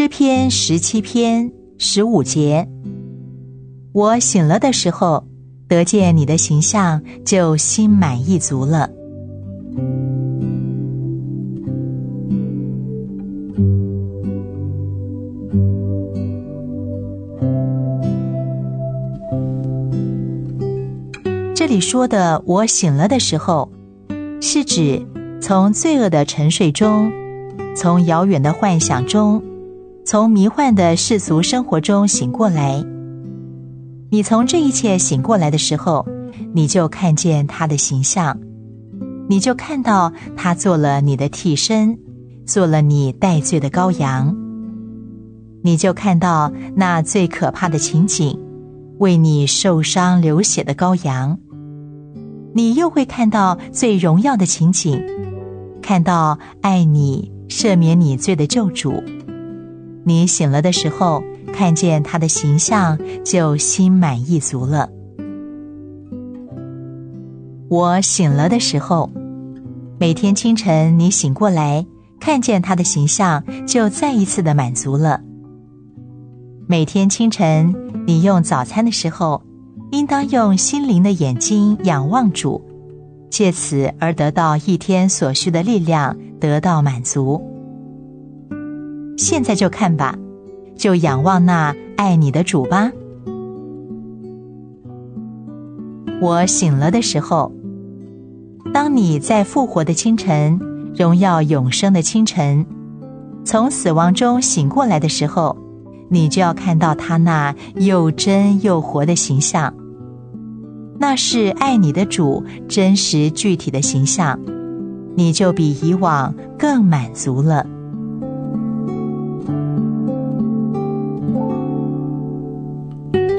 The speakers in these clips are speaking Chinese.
诗篇十七篇十五节：我醒了的时候，得见你的形象，就心满意足了。这里说的“我醒了的时候”，是指从罪恶的沉睡中，从遥远的幻想中，从迷幻的世俗生活中醒过来。你从这一切醒过来的时候，你就看见他的形象，你就看到他做了你的替身，做了你代罪的羔羊。你就看到那最可怕的情景，为你受伤流血的羔羊。你又会看到最荣耀的情景，看到爱你、赦免你罪的救主。你醒了的时候，看见他的形象，就心满意足了。我醒了的时候，每天清晨你醒过来，看见他的形象，就再一次的满足了。每天清晨你用早餐的时候，应当用心灵的眼睛仰望主，借此而得到一天所需的力量，得到满足。现在就看吧，就仰望那爱你的主吧。我醒了的时候，当你在复活的清晨，荣耀永生的清晨，从死亡中醒过来的时候。你就要看到他那又真又活的形象，那是爱你的主真实具体的形象，你就比以往更满足了。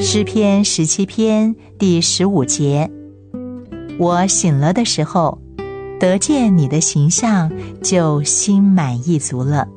诗篇十七篇第十五节我醒了的时候得见你的形象就心满意足了。